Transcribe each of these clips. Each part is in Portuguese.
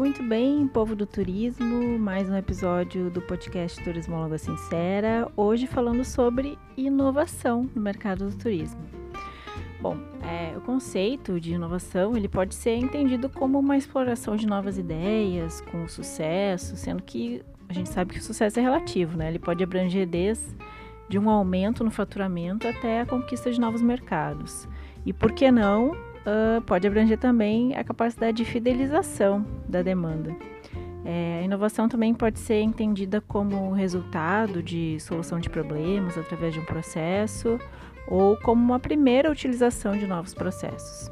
Muito bem, povo do turismo, mais um episódio do podcast Turismóloga Sincera. Hoje falando sobre inovação no mercado do turismo. Bom, é, o conceito de inovação ele pode ser entendido como uma exploração de novas ideias com sucesso, sendo que a gente sabe que o sucesso é relativo, né? Ele pode abranger desde de um aumento no faturamento até a conquista de novos mercados. E por que não uh, pode abranger também a capacidade de fidelização da demanda. É, a inovação também pode ser entendida como resultado de solução de problemas através de um processo ou como uma primeira utilização de novos processos.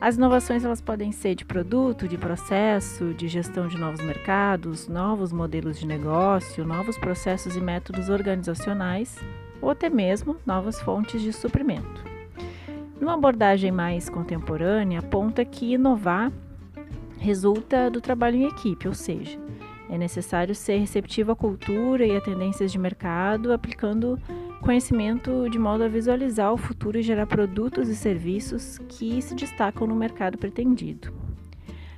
As inovações elas podem ser de produto, de processo, de gestão de novos mercados, novos modelos de negócio, novos processos e métodos organizacionais ou até mesmo novas fontes de suprimento. Numa abordagem mais contemporânea, aponta que inovar resulta do trabalho em equipe, ou seja, é necessário ser receptivo à cultura e a tendências de mercado, aplicando conhecimento de modo a visualizar o futuro e gerar produtos e serviços que se destacam no mercado pretendido.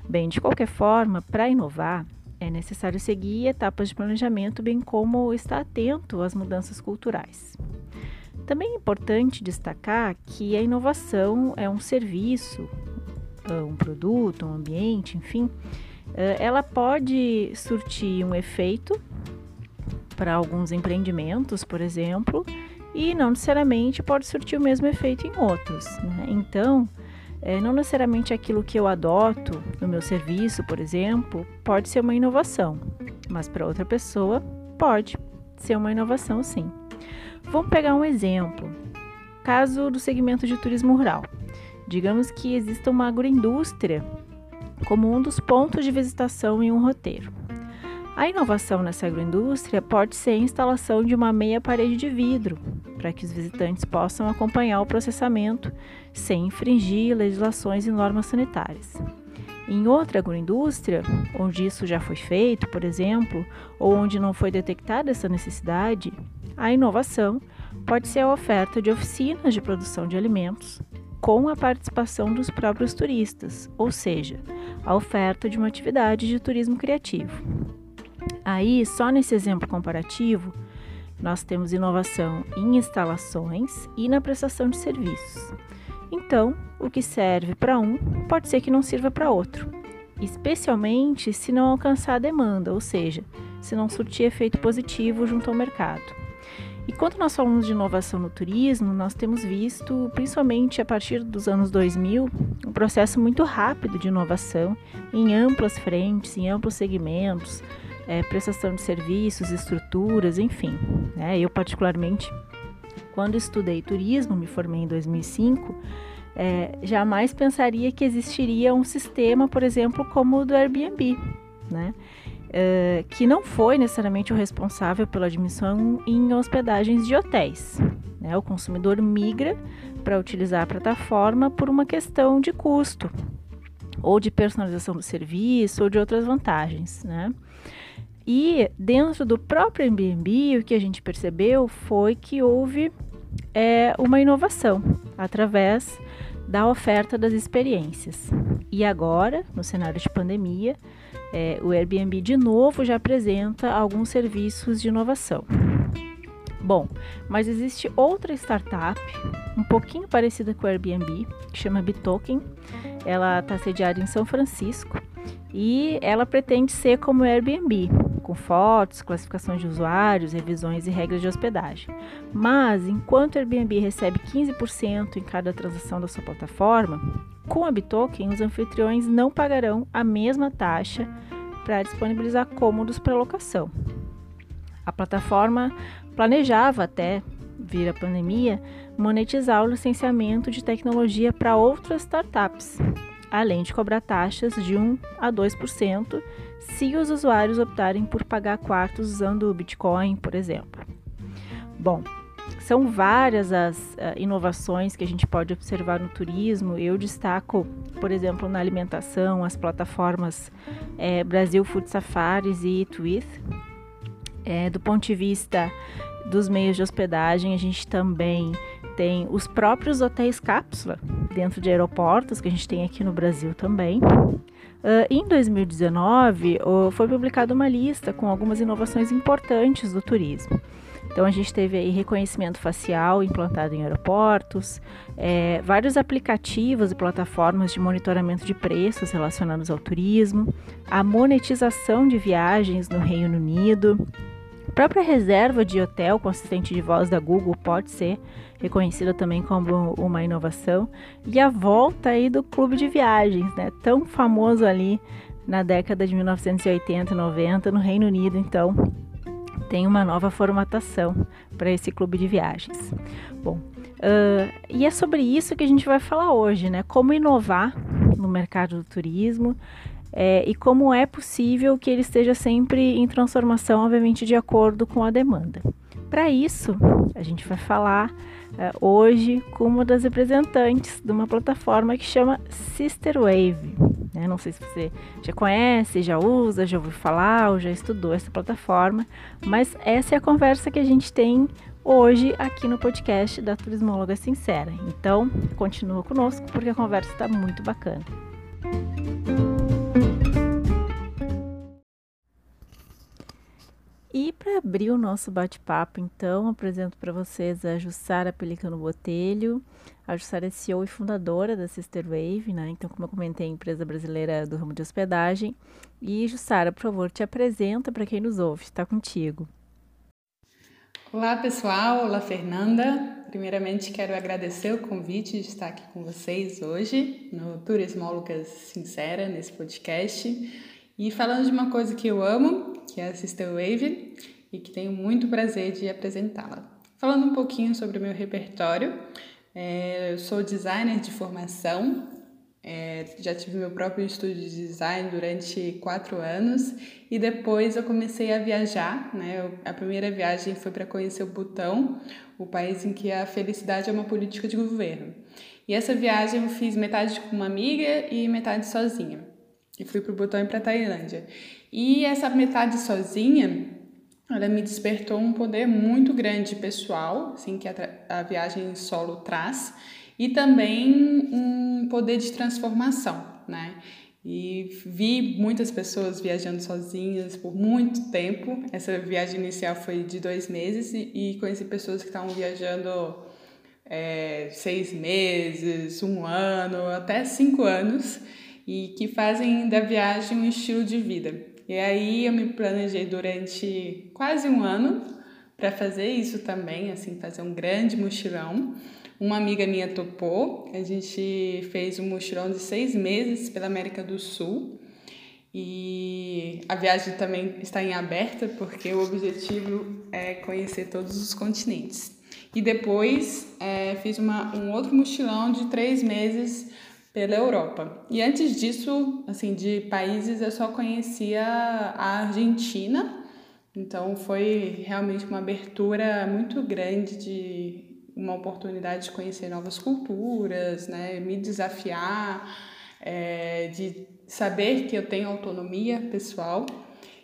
Bem, de qualquer forma, para inovar, é necessário seguir etapas de planejamento, bem como estar atento às mudanças culturais. Também é importante destacar que a inovação é um serviço, ah, um produto, um ambiente, enfim, ah, ela pode surtir um efeito para alguns empreendimentos, por exemplo, e não necessariamente pode surtir o mesmo efeito em outros. Né? Então, é, não necessariamente aquilo que eu adoto no meu serviço, por exemplo, pode ser uma inovação, mas para outra pessoa pode ser uma inovação sim. Vamos pegar um exemplo. Caso do segmento de turismo rural. Digamos que exista uma agroindústria como um dos pontos de visitação em um roteiro. A inovação nessa agroindústria pode ser a instalação de uma meia parede de vidro, para que os visitantes possam acompanhar o processamento sem infringir legislações e normas sanitárias. Em outra agroindústria, onde isso já foi feito, por exemplo, ou onde não foi detectada essa necessidade, a inovação pode ser a oferta de oficinas de produção de alimentos com a participação dos próprios turistas, ou seja, a oferta de uma atividade de turismo criativo. Aí, só nesse exemplo comparativo, nós temos inovação em instalações e na prestação de serviços. Então, o que serve para um pode ser que não sirva para outro, especialmente se não alcançar a demanda, ou seja, se não surtir efeito positivo junto ao mercado. E quando nós falamos de inovação no turismo, nós temos visto, principalmente a partir dos anos 2000, um processo muito rápido de inovação em amplas frentes, em amplos segmentos, é, prestação de serviços, estruturas, enfim. Né? Eu, particularmente, quando estudei turismo, me formei em 2005, é, jamais pensaria que existiria um sistema, por exemplo, como o do Airbnb, né? uh, que não foi necessariamente o responsável pela admissão em hospedagens de hotéis. Né? O consumidor migra para utilizar a plataforma por uma questão de custo, ou de personalização do serviço, ou de outras vantagens. Né? E dentro do próprio Airbnb, o que a gente percebeu foi que houve é, uma inovação através da oferta das experiências. E agora, no cenário de pandemia, é, o Airbnb de novo já apresenta alguns serviços de inovação. Bom, mas existe outra startup um pouquinho parecida com o Airbnb, que chama Bitoken. Ela está sediada em São Francisco e ela pretende ser como o Airbnb, com fotos, classificações de usuários, revisões e regras de hospedagem. Mas enquanto o Airbnb recebe 15% em cada transação da sua plataforma, com a Bitoken os anfitriões não pagarão a mesma taxa para disponibilizar cômodos para locação. A plataforma planejava até vir a pandemia monetizar o licenciamento de tecnologia para outras startups, além de cobrar taxas de 1 a 2% se os usuários optarem por pagar quartos usando o Bitcoin, por exemplo. Bom, são várias as uh, inovações que a gente pode observar no turismo. Eu destaco, por exemplo, na alimentação, as plataformas é, Brasil Food Safaris e Eat With. É, do ponto de vista dos meios de hospedagem, a gente também tem os próprios hotéis cápsula dentro de aeroportos, que a gente tem aqui no Brasil também. Uh, em 2019, uh, foi publicada uma lista com algumas inovações importantes do turismo. Então a gente teve aí reconhecimento facial implantado em aeroportos, é, vários aplicativos e plataformas de monitoramento de preços relacionados ao turismo, a monetização de viagens no Reino Unido, própria reserva de hotel com assistente de voz da Google pode ser reconhecida também como uma inovação e a volta aí do clube de viagens, né, tão famoso ali na década de 1980 e 90 no Reino Unido, então tem uma nova formatação para esse clube de viagens. Bom, uh, e é sobre isso que a gente vai falar hoje, né? Como inovar no mercado do turismo é, e como é possível que ele esteja sempre em transformação, obviamente, de acordo com a demanda. Para isso, a gente vai falar uh, hoje com uma das representantes de uma plataforma que chama Sister Wave. Né? Não sei se você já conhece, já usa, já ouviu falar ou já estudou essa plataforma, mas essa é a conversa que a gente tem hoje aqui no podcast da Turismóloga Sincera. Então, continua conosco porque a conversa está muito bacana. E para abrir o nosso bate-papo, então, apresento para vocês a Jussara Pelicano Botelho. A Jussara é CEO e fundadora da Sister Wave, né? Então, como eu comentei, empresa brasileira do ramo de hospedagem. E, Jussara, por favor, te apresenta para quem nos ouve. Está contigo. Olá, pessoal. Olá, Fernanda. Primeiramente, quero agradecer o convite de estar aqui com vocês hoje no Turismólogas Sincera, nesse podcast. E falando de uma coisa que eu amo, que é a Sister Wave, e que tenho muito prazer de apresentá-la. Falando um pouquinho sobre o meu repertório, é, eu sou designer de formação, é, já tive meu próprio estúdio de design durante quatro anos e depois eu comecei a viajar. Né? Eu, a primeira viagem foi para conhecer o Butão, o país em que a felicidade é uma política de governo. E essa viagem eu fiz metade com uma amiga e metade sozinha e fui para o Butão e para a Tailândia. E essa metade sozinha, ela me despertou um poder muito grande pessoal, assim, que a, a viagem solo traz, e também um poder de transformação, né? E vi muitas pessoas viajando sozinhas por muito tempo. Essa viagem inicial foi de dois meses e, e conheci pessoas que estavam viajando é, seis meses, um ano, até cinco anos e que fazem da viagem um estilo de vida. E aí eu me planejei durante quase um ano para fazer isso também, assim, fazer um grande mochilão. Uma amiga minha topou, a gente fez um mochilão de seis meses pela América do Sul. E a viagem também está em aberta, porque o objetivo é conhecer todos os continentes. E depois é, fiz uma, um outro mochilão de três meses pela Europa. E antes disso, assim, de países eu só conhecia a Argentina. Então foi realmente uma abertura muito grande de uma oportunidade de conhecer novas culturas, né, me desafiar, é, de saber que eu tenho autonomia pessoal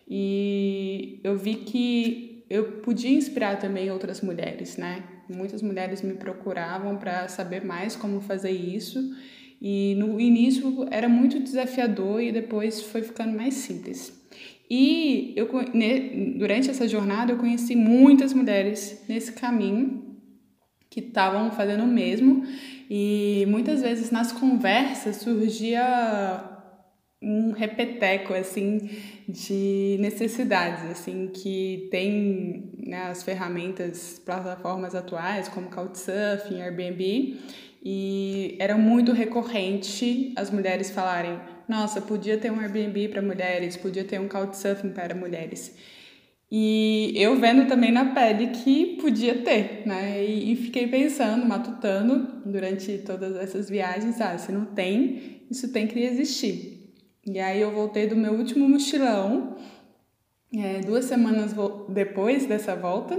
e eu vi que eu podia inspirar também outras mulheres, né? Muitas mulheres me procuravam para saber mais como fazer isso e no início era muito desafiador e depois foi ficando mais simples. E eu, durante essa jornada eu conheci muitas mulheres nesse caminho que estavam fazendo o mesmo e muitas vezes nas conversas surgia um repeteco assim de necessidades assim que tem né, as ferramentas plataformas atuais como Couchsurfing, Airbnb e era muito recorrente as mulheres falarem: nossa, podia ter um Airbnb para mulheres, podia ter um Couchsurfing para mulheres. E eu vendo também na pele que podia ter, né? E, fiquei pensando, matutando durante todas essas viagens: ah, se não tem, isso tem que existir. E aí eu voltei do meu último mochilão, é, duas semanas depois dessa volta,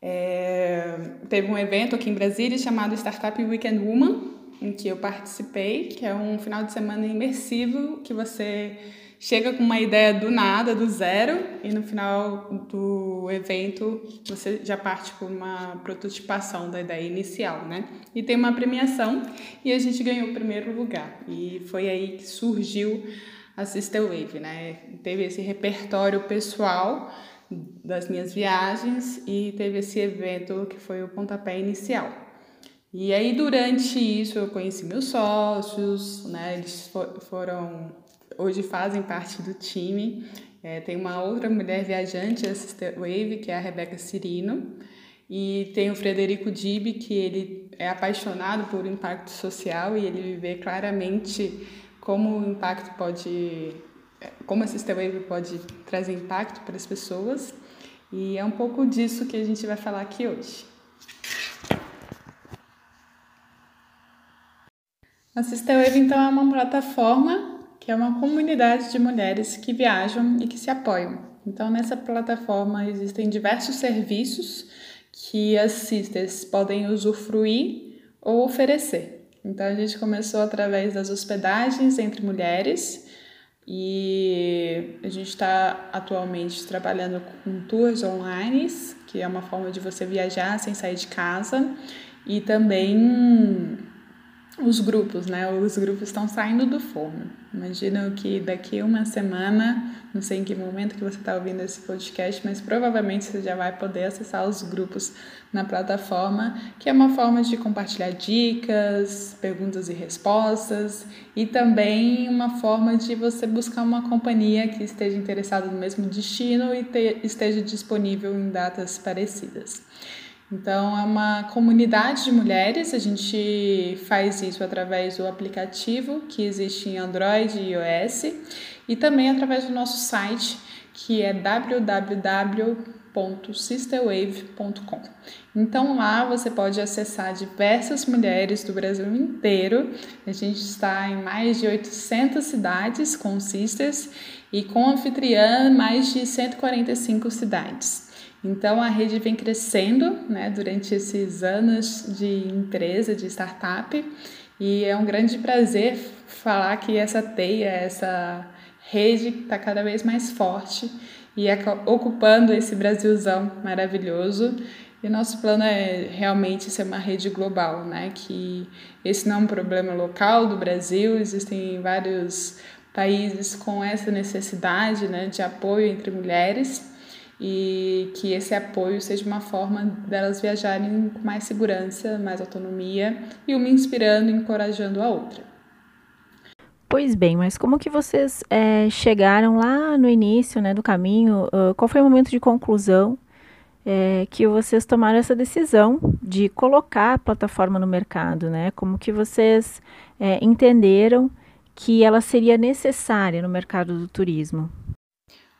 é, teve um evento aqui em Brasília chamado Startup Weekend Woman, em que eu participei, que é um final de semana imersivo que você chega com uma ideia do nada, do zero, e no final do evento você já parte por uma prototipação da ideia inicial, né? E tem uma premiação e a gente ganhou o primeiro lugar. E foi aí que surgiu a Sister Wave, né? Teve esse repertório pessoal das minhas viagens e teve esse evento que foi o pontapé inicial. E aí durante isso eu conheci meus sócios, né? Eles foram hoje fazem parte do time. É, tem uma outra mulher viajante, a Sister Wave, que é a Rebeca Cirino. E tem o Frederico Dib, que ele é apaixonado por impacto social e ele vê claramente como o impacto pode, como a Sister Wave pode trazer impacto para as pessoas. E é um pouco disso que a gente vai falar aqui hoje. A Sister Wave, então, é uma plataforma que é uma comunidade de mulheres que viajam e que se apoiam. Então, nessa plataforma existem diversos serviços que as sisters podem usufruir ou oferecer. Então a gente começou através das hospedagens entre mulheres e a gente está atualmente trabalhando com tours online, que é uma forma de você viajar sem sair de casa, e também os grupos, né? Os grupos estão saindo do forno. Imagino que daqui uma semana, não sei em que momento que você está ouvindo esse podcast, mas provavelmente você já vai poder acessar os grupos na plataforma, que é uma forma de compartilhar dicas, perguntas e respostas, e também uma forma de você buscar uma companhia que esteja interessada no mesmo destino e te, esteja disponível em datas parecidas. Então, é uma comunidade de mulheres, a gente faz isso através do aplicativo que existe em Android e iOS e também através do nosso site que é www.sisterwave.com. Então lá você pode acessar diversas mulheres do Brasil inteiro. A gente está em mais de 800 cidades com sisters e com anfitriã mais de 145 cidades. Então a rede vem crescendo né, durante esses anos de empresa, de startup, e é um grande prazer falar que essa teia, essa rede está cada vez mais forte e é ocupando esse Brasilzão maravilhoso. E nosso plano é realmente ser uma rede global, né? Que esse não é um problema local do Brasil, existem vários países com essa necessidade, né, de apoio entre mulheres e que esse apoio seja uma forma delas viajarem com mais segurança, mais autonomia e uma inspirando e encorajando a outra. Pois bem, mas como que vocês é, chegaram lá no início né, do caminho? Uh, qual foi o momento de conclusão é, que vocês tomaram essa decisão de colocar a plataforma no mercado? Né? Como que vocês é, entenderam que ela seria necessária no mercado do turismo?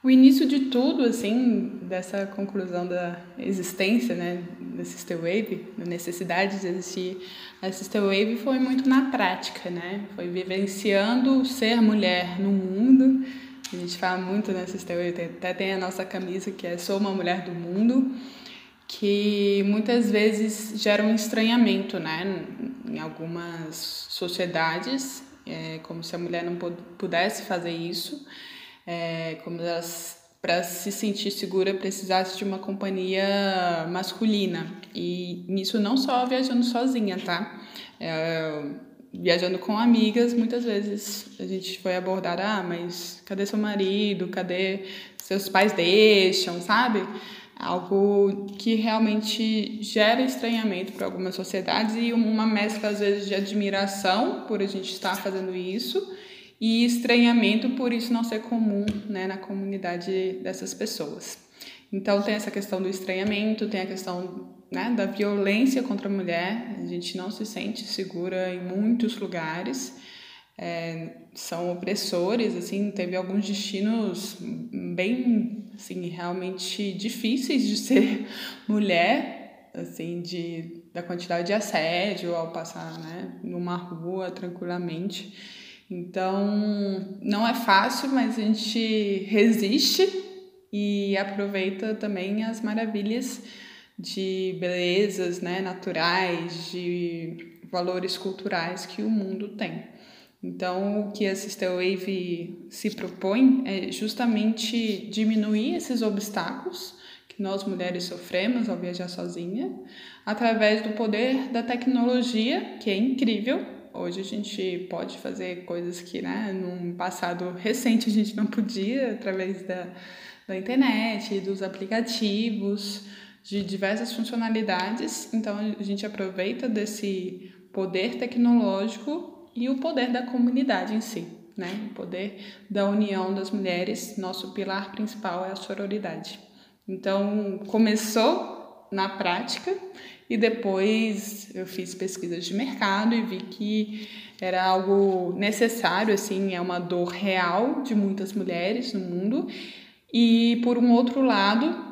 O início de tudo, assim, dessa conclusão da existência, né, da Sister Wave, da necessidade de existir a Sister Wave, foi muito na prática, né? Foi vivenciando ser mulher no mundo. A gente fala muito na Sister Wave, até tem a nossa camisa que é Sou uma Mulher do Mundo, que muitas vezes gera um estranhamento, né? Em algumas sociedades, é como se a mulher não pudesse fazer isso é, como elas para se sentir segura precisasse de uma companhia masculina. E nisso não só viajando sozinha tá? É, viajando com amigas muitas vezes a gente foi abordada ah mas cadê seu marido? Cadê seus pais deixam? sabe? Algo que realmente gera estranhamento para algumas sociedades e uma mescla às vezes de admiração por a gente estar fazendo isso e estranhamento por isso não ser comum né, na comunidade dessas pessoas. Então tem essa questão do estranhamento, tem a questão né, da violência contra a mulher, a gente não se sente segura em muitos lugares, é, são opressores, assim, teve alguns destinos bem, assim, realmente difíceis de ser mulher, assim, de, da quantidade de assédio ao passar, né, numa rua tranquilamente. Então, não é fácil, mas a gente resiste e aproveita também as maravilhas de belezas né, naturais, de valores culturais que o mundo tem. Então, o que a Sister Wave se propõe é justamente diminuir esses obstáculos que nós mulheres sofremos ao viajar sozinha, através do poder da tecnologia, que é incrível, Hoje a gente pode fazer coisas que, né, num passado recente a gente não podia, através da, da internet, dos aplicativos, de diversas funcionalidades. Então a gente aproveita desse poder tecnológico e o poder da comunidade em si, né? O poder da união das mulheres. Nosso pilar principal é a sororidade. Então começou na prática e depois eu fiz pesquisas de mercado e vi que era algo necessário, assim, é uma dor real de muitas mulheres no mundo. E por um outro lado,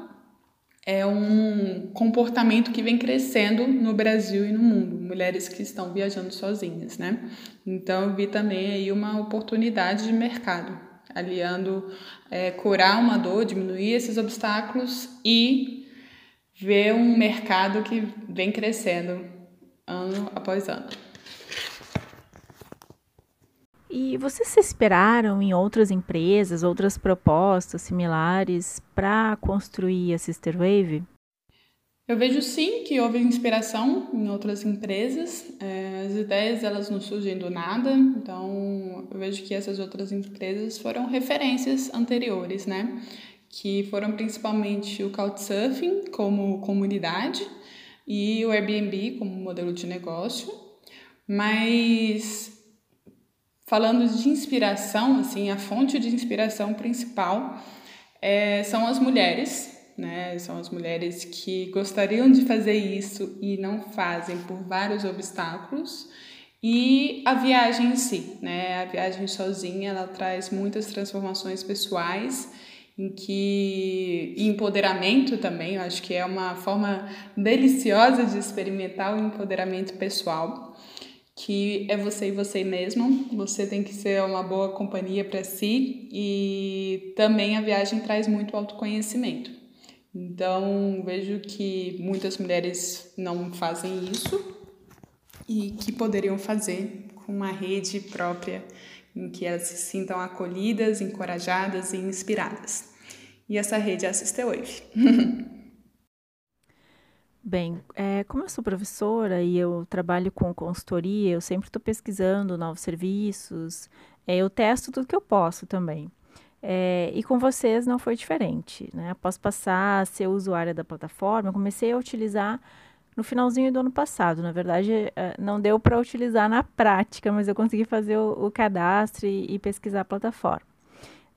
é um comportamento que vem crescendo no Brasil e no mundo, mulheres que estão viajando sozinhas, né? Então eu vi também aí uma oportunidade de mercado, aliando é, curar uma dor, diminuir esses obstáculos e ver um mercado que vem crescendo ano após ano. E vocês se esperaram em outras empresas, outras propostas similares para construir a Sister Wave? Eu vejo sim que houve inspiração em outras empresas. É, as ideias elas não surgem do nada, então eu vejo que essas outras empresas foram referências anteriores, né? Que foram principalmente o Couchsurfing como comunidade e o Airbnb como modelo de negócio. Mas falando de inspiração, assim, a fonte de inspiração principal é, são as mulheres, né? São as mulheres que gostariam de fazer isso e não fazem por vários obstáculos. E a viagem em si, né? A viagem sozinha, ela traz muitas transformações pessoais, em que empoderamento também, eu acho que é uma forma deliciosa de experimentar o empoderamento pessoal que é você e você mesmo. Você tem que ser uma boa companhia para si e também a viagem traz muito autoconhecimento. Então, vejo que muitas mulheres não fazem isso e que poderiam fazer com uma rede própria em que elas se sintam acolhidas, encorajadas e inspiradas. E essa rede é a Wave. Bem, é, como eu sou professora e eu trabalho com consultoria, eu sempre estou pesquisando novos serviços, é, eu testo tudo que eu posso também. É, e com vocês não foi diferente. Né? Após passar a ser usuária da plataforma, eu comecei a utilizar no finalzinho do ano passado. Na verdade, é, não deu para utilizar na prática, mas eu consegui fazer o, o cadastro e, e, pesquisar a plataforma.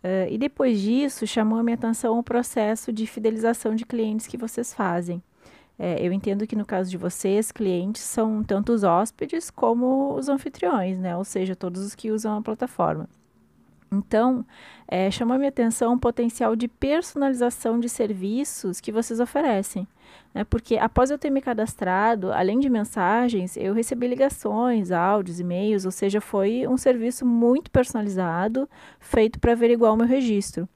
Uh, e depois disso, chamou a minha atenção o processo de fidelização de clientes que vocês fazem. É, eu entendo que no caso de vocês, clientes são tanto os hóspedes como os anfitriões, né? Ou seja, todos os que usam a plataforma. Então, é, chamou a minha atenção o potencial de personalização de serviços que vocês oferecem. Né? Porque após eu ter me cadastrado, além de mensagens, eu recebi ligações, áudios, e-mails, ou seja, foi um serviço muito personalizado, feito para averiguar o meu registro.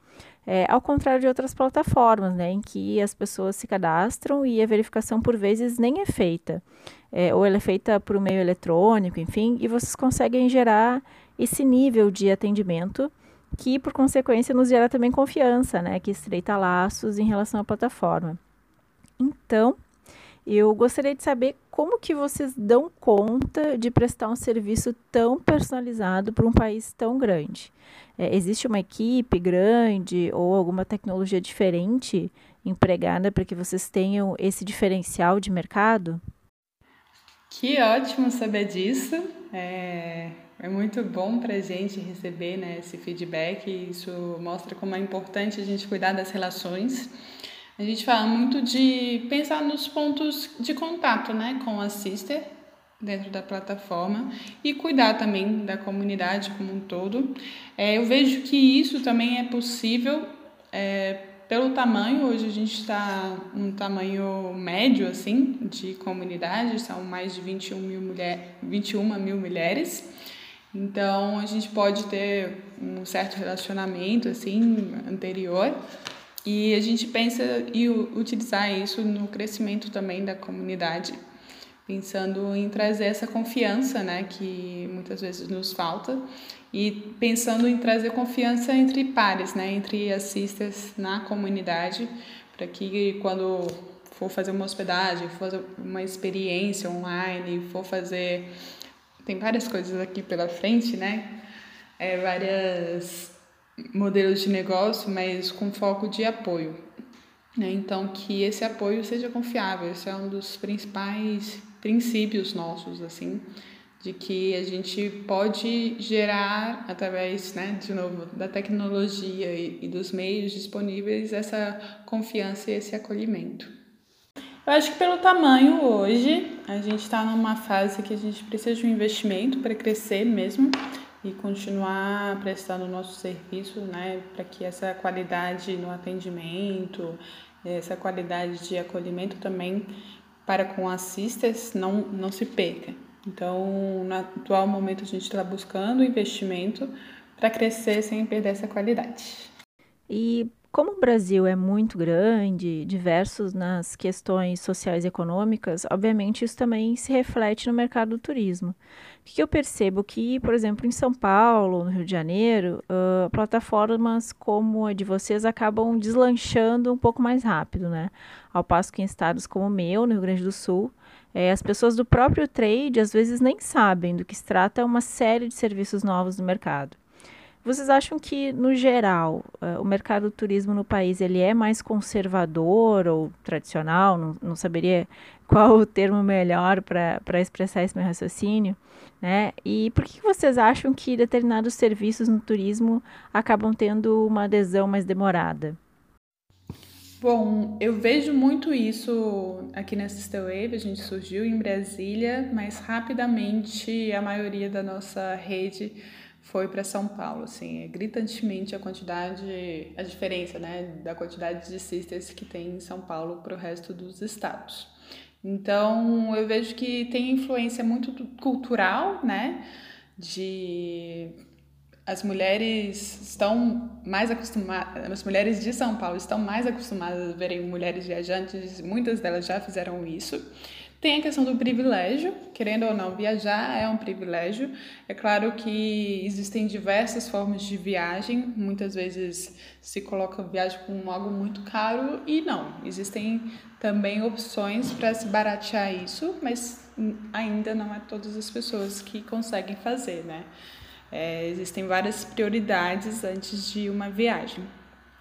É, ao contrário de outras plataformas, né, em que as pessoas se cadastram e a verificação por vezes nem é feita. É, ou ela é feita por meio eletrônico, enfim, e vocês conseguem gerar esse nível de atendimento que, por consequência, nos gera também confiança, né, que estreita laços em relação à plataforma. Então, eu gostaria de saber como que vocês dão conta de prestar um serviço tão personalizado para um país tão grande. É, existe uma equipe grande ou alguma tecnologia diferente empregada para que vocês tenham esse diferencial de mercado? Que ótimo saber disso. É, é muito bom para a gente receber né, esse feedback. Isso mostra como é importante a gente cuidar das relações. A gente fala muito de pensar nos pontos de contato né, com a Sister dentro da plataforma e cuidar também da comunidade como um todo. É, eu vejo que isso também é possível é, pelo tamanho. Hoje a gente está um tamanho médio assim de comunidade, são mais de 21 mil, mulher, 21 mil mulheres. Então a gente pode ter um certo relacionamento assim anterior e a gente pensa em utilizar isso no crescimento também da comunidade, pensando em trazer essa confiança, né, que muitas vezes nos falta, e pensando em trazer confiança entre pares, né, entre assistas na comunidade, para que quando for fazer uma hospedagem, for fazer uma experiência online, for fazer tem várias coisas aqui pela frente, né? É, várias modelos de negócio, mas com foco de apoio. Né? Então, que esse apoio seja confiável, esse é um dos principais princípios nossos, assim, de que a gente pode gerar, através, né, de novo, da tecnologia e, e dos meios disponíveis, essa confiança e esse acolhimento. Eu acho que pelo tamanho hoje, a gente está numa fase que a gente precisa de um investimento para crescer mesmo e continuar prestando o nosso serviço, né, para que essa qualidade no atendimento, essa qualidade de acolhimento também para com assisters não, não se perca. Então, no atual momento, a gente está buscando investimento para crescer sem perder essa qualidade. E como o Brasil é muito grande, diversos nas questões sociais e econômicas, obviamente isso também se reflete no mercado do turismo. O que eu percebo que, por exemplo, em São Paulo, no Rio de Janeiro, uh, plataformas como a de vocês acabam deslanchando um pouco mais rápido, né? Ao passo que em estados como o meu, no Rio Grande do Sul, é, as pessoas do próprio trade às vezes nem sabem do que se trata uma série de serviços novos no mercado. Vocês acham que, no geral, uh, o mercado do turismo no país ele é mais conservador ou tradicional? Não, não saberia qual o termo melhor para expressar esse meu raciocínio, né? E por que vocês acham que determinados serviços no turismo acabam tendo uma adesão mais demorada? Bom, eu vejo muito isso aqui na Sister Wave. A gente surgiu em Brasília, mas rapidamente a maioria da nossa rede foi para São Paulo, assim, é gritantemente a quantidade, a diferença, né, da quantidade de sisters que tem em São Paulo para o resto dos estados. Então, eu vejo que tem influência muito cultural, né, de as mulheres estão mais acostumadas, as mulheres de São Paulo estão mais acostumadas a verem mulheres viajantes, muitas delas já fizeram isso. Tem a questão do privilégio, querendo ou não, viajar é um privilégio. É claro que existem diversas formas de viagem, muitas vezes se coloca viagem como algo muito caro e não. Existem também opções para se baratear isso, mas ainda não é todas as pessoas que conseguem fazer, né? É, existem várias prioridades antes de uma viagem.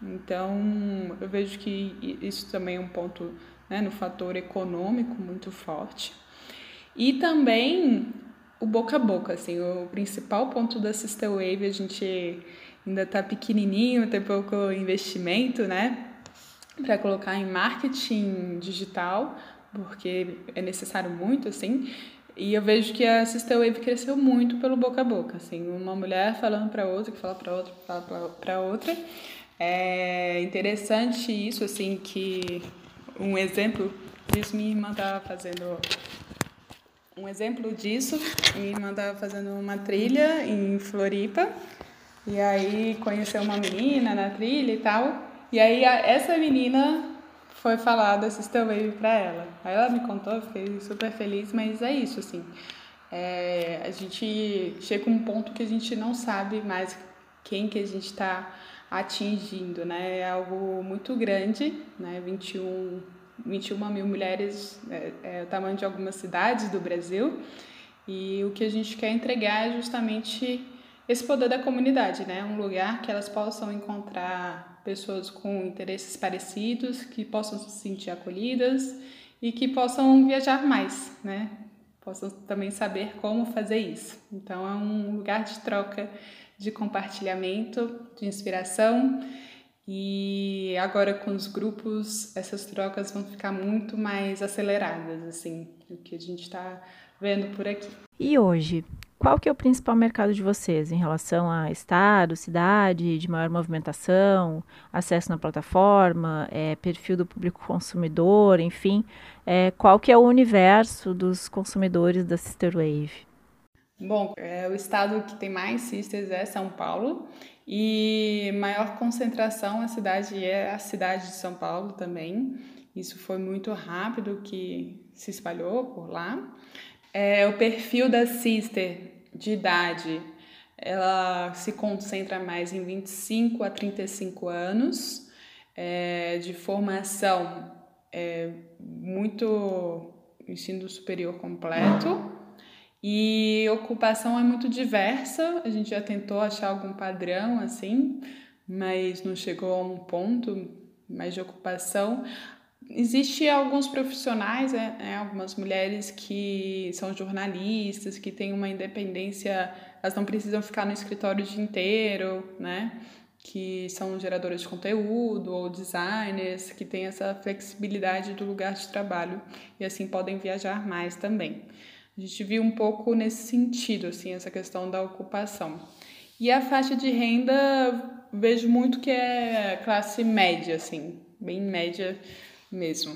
Então, eu vejo que isso também é um ponto né, no fator econômico muito forte. E também o boca a boca, assim, o principal ponto da Sister Wave, a gente ainda está pequenininho, tem pouco investimento, né, para colocar em marketing digital, porque é necessário muito, assim, e eu vejo que a Sister Wave cresceu muito pelo boca a boca, assim, uma mulher falando para outra, que fala para outra, que fala para outra. É interessante isso, assim, que um exemplo disso, minha irmã estava fazendo um exemplo disso, minha irmã estava fazendo uma trilha em Floripa, e aí conheceu uma menina na trilha e tal, e aí essa menina foi falar da Sister Wave para ela. Aí ela me contou, fiquei super feliz, mas é isso, assim, é, a gente chega a um ponto que a gente não sabe mais quem que a gente está atingindo, né? É algo muito grande, né? 21, 21 mil mulheres é, é o tamanho de algumas cidades do Brasil. E o que a gente quer entregar é justamente esse poder da comunidade, né? Um lugar que elas possam encontrar pessoas com interesses parecidos, que possam se sentir acolhidas e que possam viajar mais, né? Possam também saber como fazer isso. Então é um lugar de troca de compartilhamento, de inspiração. E agora com os grupos, essas trocas vão ficar muito mais aceleradas, assim, do que a gente está vendo por aqui. E hoje, qual que é o principal mercado de vocês em relação a estado, cidade, de maior movimentação, acesso na plataforma, é, perfil do público consumidor, enfim, é, qual que é o universo dos consumidores da Sister Wave? Bom, é, o estado que tem mais sisters é São Paulo e maior concentração a cidade é a cidade de São Paulo também. Isso foi muito rápido que se espalhou por lá. É, o perfil da sister de idade, ela se concentra mais em 25 a 35 anos, é, de formação é, muito ensino superior completo E ocupação é muito diversa, a gente já tentou achar algum padrão assim, mas não chegou a um ponto mais de ocupação. Existe alguns profissionais, né, né, algumas mulheres que são jornalistas, que têm uma independência, elas não precisam ficar no escritório o dia inteiro, né? Que são geradoras de conteúdo ou designers, que têm essa flexibilidade do lugar de trabalho e assim podem viajar mais também. A gente viu um pouco nesse sentido, assim, essa questão da ocupação. E a faixa de renda, vejo muito que é classe média, assim, bem média mesmo.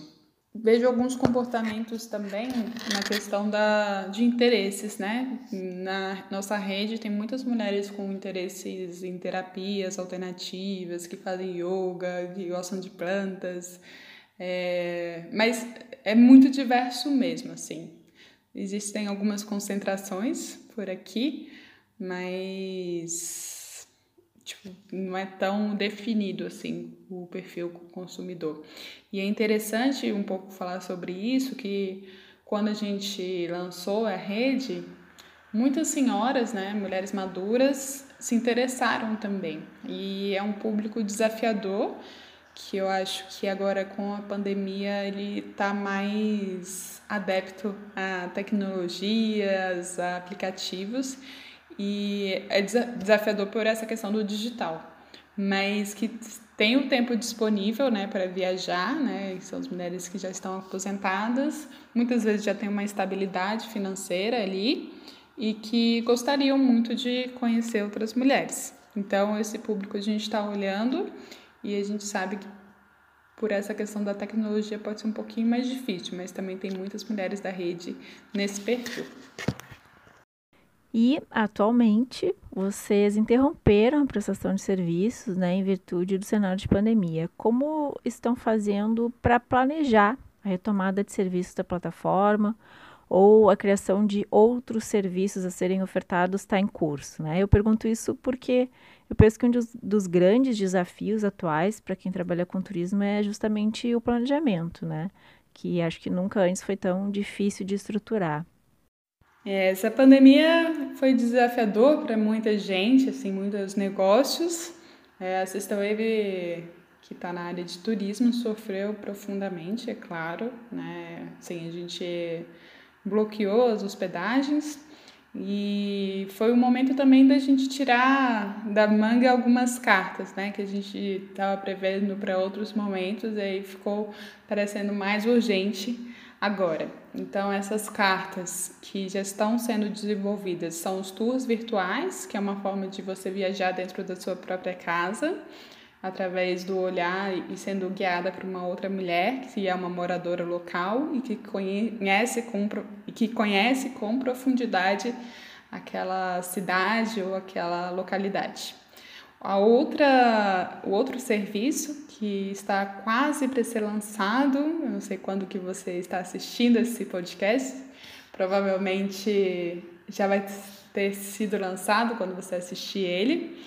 Vejo alguns comportamentos também na questão da, de interesses, né? Na nossa rede tem muitas mulheres com interesses em terapias alternativas, que fazem yoga, que gostam de plantas, é, mas é muito diverso mesmo, assim. Existem algumas concentrações por aqui, mas tipo, não é tão definido assim o perfil consumidor. E é interessante um pouco falar sobre isso, que quando a gente lançou a rede, muitas senhoras, né, mulheres maduras, se interessaram também. E é um público desafiador que eu acho que agora com a pandemia ele está mais adepto a tecnologias, a aplicativos e é desafiador por essa questão do digital, mas que tem o tempo disponível, né, para viajar, né, são as mulheres que já estão aposentadas, muitas vezes já têm uma estabilidade financeira ali e que gostariam muito de conhecer outras mulheres. Então esse público a gente está olhando e a gente sabe que por essa questão da tecnologia pode ser um pouquinho mais difícil, mas também tem muitas mulheres da rede nesse perfil. E atualmente vocês interromperam a prestação de serviços, né, em virtude do cenário de pandemia. Como estão fazendo para planejar a retomada de serviços da plataforma? ou a criação de outros serviços a serem ofertados está em curso. Né? Eu pergunto isso porque eu penso que um dos, dos grandes desafios atuais para quem trabalha com turismo é justamente o planejamento, né? que acho que nunca antes foi tão difícil de estruturar. É, essa pandemia foi desafiador para muita gente, assim, muitos negócios. É, a Sexta Wave, que está na área de turismo, sofreu profundamente, é claro. Né? Assim, a gente bloqueou as hospedagens e foi o momento também da gente tirar da manga algumas cartas, né, que a gente estava prevendo para outros momentos e aí ficou parecendo mais urgente agora. Então essas cartas que já estão sendo desenvolvidas são os tours virtuais, que é uma forma de você viajar dentro da sua própria casa através do olhar e sendo guiada por uma outra mulher que é uma moradora local e que conhece com, que conhece com profundidade aquela cidade ou aquela localidade. A outra, o outro serviço que está quase para ser lançado, eu não sei quando que você está assistindo esse podcast, provavelmente já vai ter sido lançado quando você assistir ele,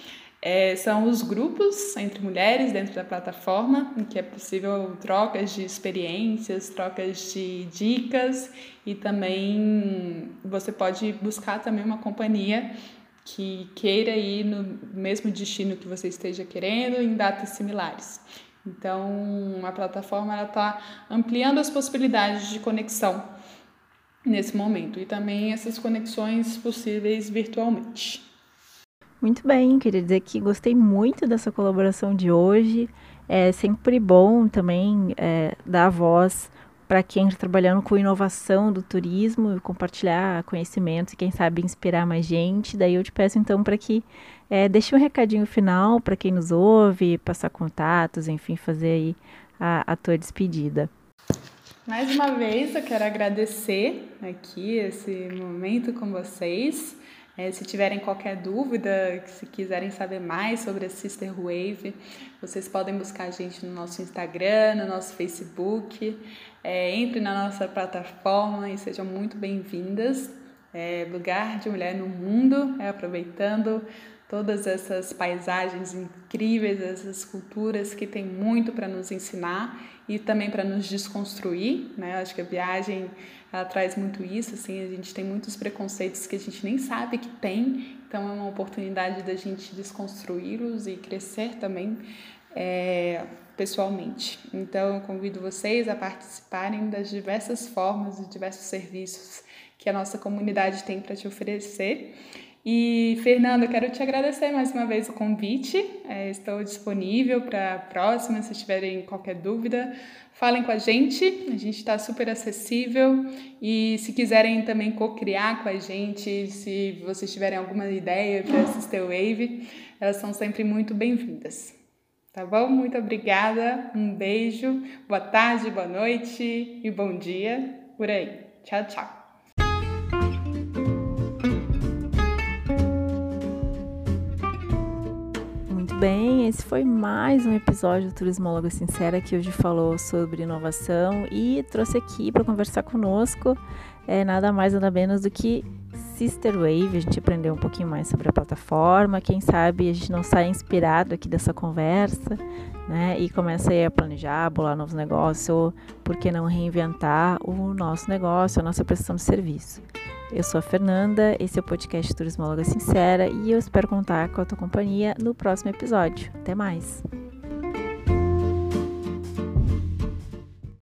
é, são os grupos entre mulheres dentro da plataforma, em que é possível trocas de experiências, trocas de dicas e também você pode buscar também uma companhia que queira ir no mesmo destino que você esteja querendo em datas similares. Então, a plataforma está ampliando as possibilidades de conexão nesse momento e também essas conexões possíveis virtualmente. Muito bem, queria dizer que gostei muito dessa colaboração de hoje. É sempre bom também é, dar voz para quem está trabalhando com inovação do turismo compartilhar conhecimentos e quem sabe inspirar mais gente. Daí eu te peço então para que é, deixe um recadinho final para quem nos ouve, passar contatos, enfim, fazer aí a, a tua despedida. Mais uma vez eu quero agradecer aqui esse momento com vocês. É, se tiverem qualquer dúvida, se quiserem saber mais sobre a Sister Wave, vocês podem buscar a gente no nosso Instagram, no nosso Facebook. É, entre na nossa plataforma e sejam muito bem-vindas. É, lugar de mulher no mundo, é, aproveitando todas essas paisagens incríveis, essas culturas que tem muito para nos ensinar e também para nos desconstruir. Né? Acho que a viagem ela traz muito isso, assim, a gente tem muitos preconceitos que a gente nem sabe que tem, então é uma oportunidade da gente desconstruí-los e crescer também é, pessoalmente. Então eu convido vocês a participarem das diversas formas e diversos serviços que a nossa comunidade tem para te oferecer. E, Fernanda, quero te agradecer mais uma vez o convite. É, estou disponível para a próxima, se tiverem qualquer dúvida. Falem com a gente, a gente está super acessível. E se quiserem também co-criar com a gente, se vocês tiverem alguma ideia para assistir o Wave, elas são sempre muito bem-vindas. Tá bom? Muito obrigada, um beijo, boa tarde, boa noite e bom dia por aí. Tchau, tchau. Bem, esse foi mais um episódio do Turismóloga Sincera que hoje falou sobre inovação e trouxe aqui para conversar conosco é, nada mais nada menos do que Sister Wave. A gente aprendeu um pouquinho mais sobre a plataforma. Quem sabe a gente não sai inspirado aqui dessa conversa, né? E começa aí a planejar, bolar novos negócios, ou por que não reinventar o nosso negócio, a nossa prestação de serviço. Eu sou a Fernanda, esse é o podcast Turismóloga Sincera e eu espero contar com a tua companhia no próximo episódio. Até mais!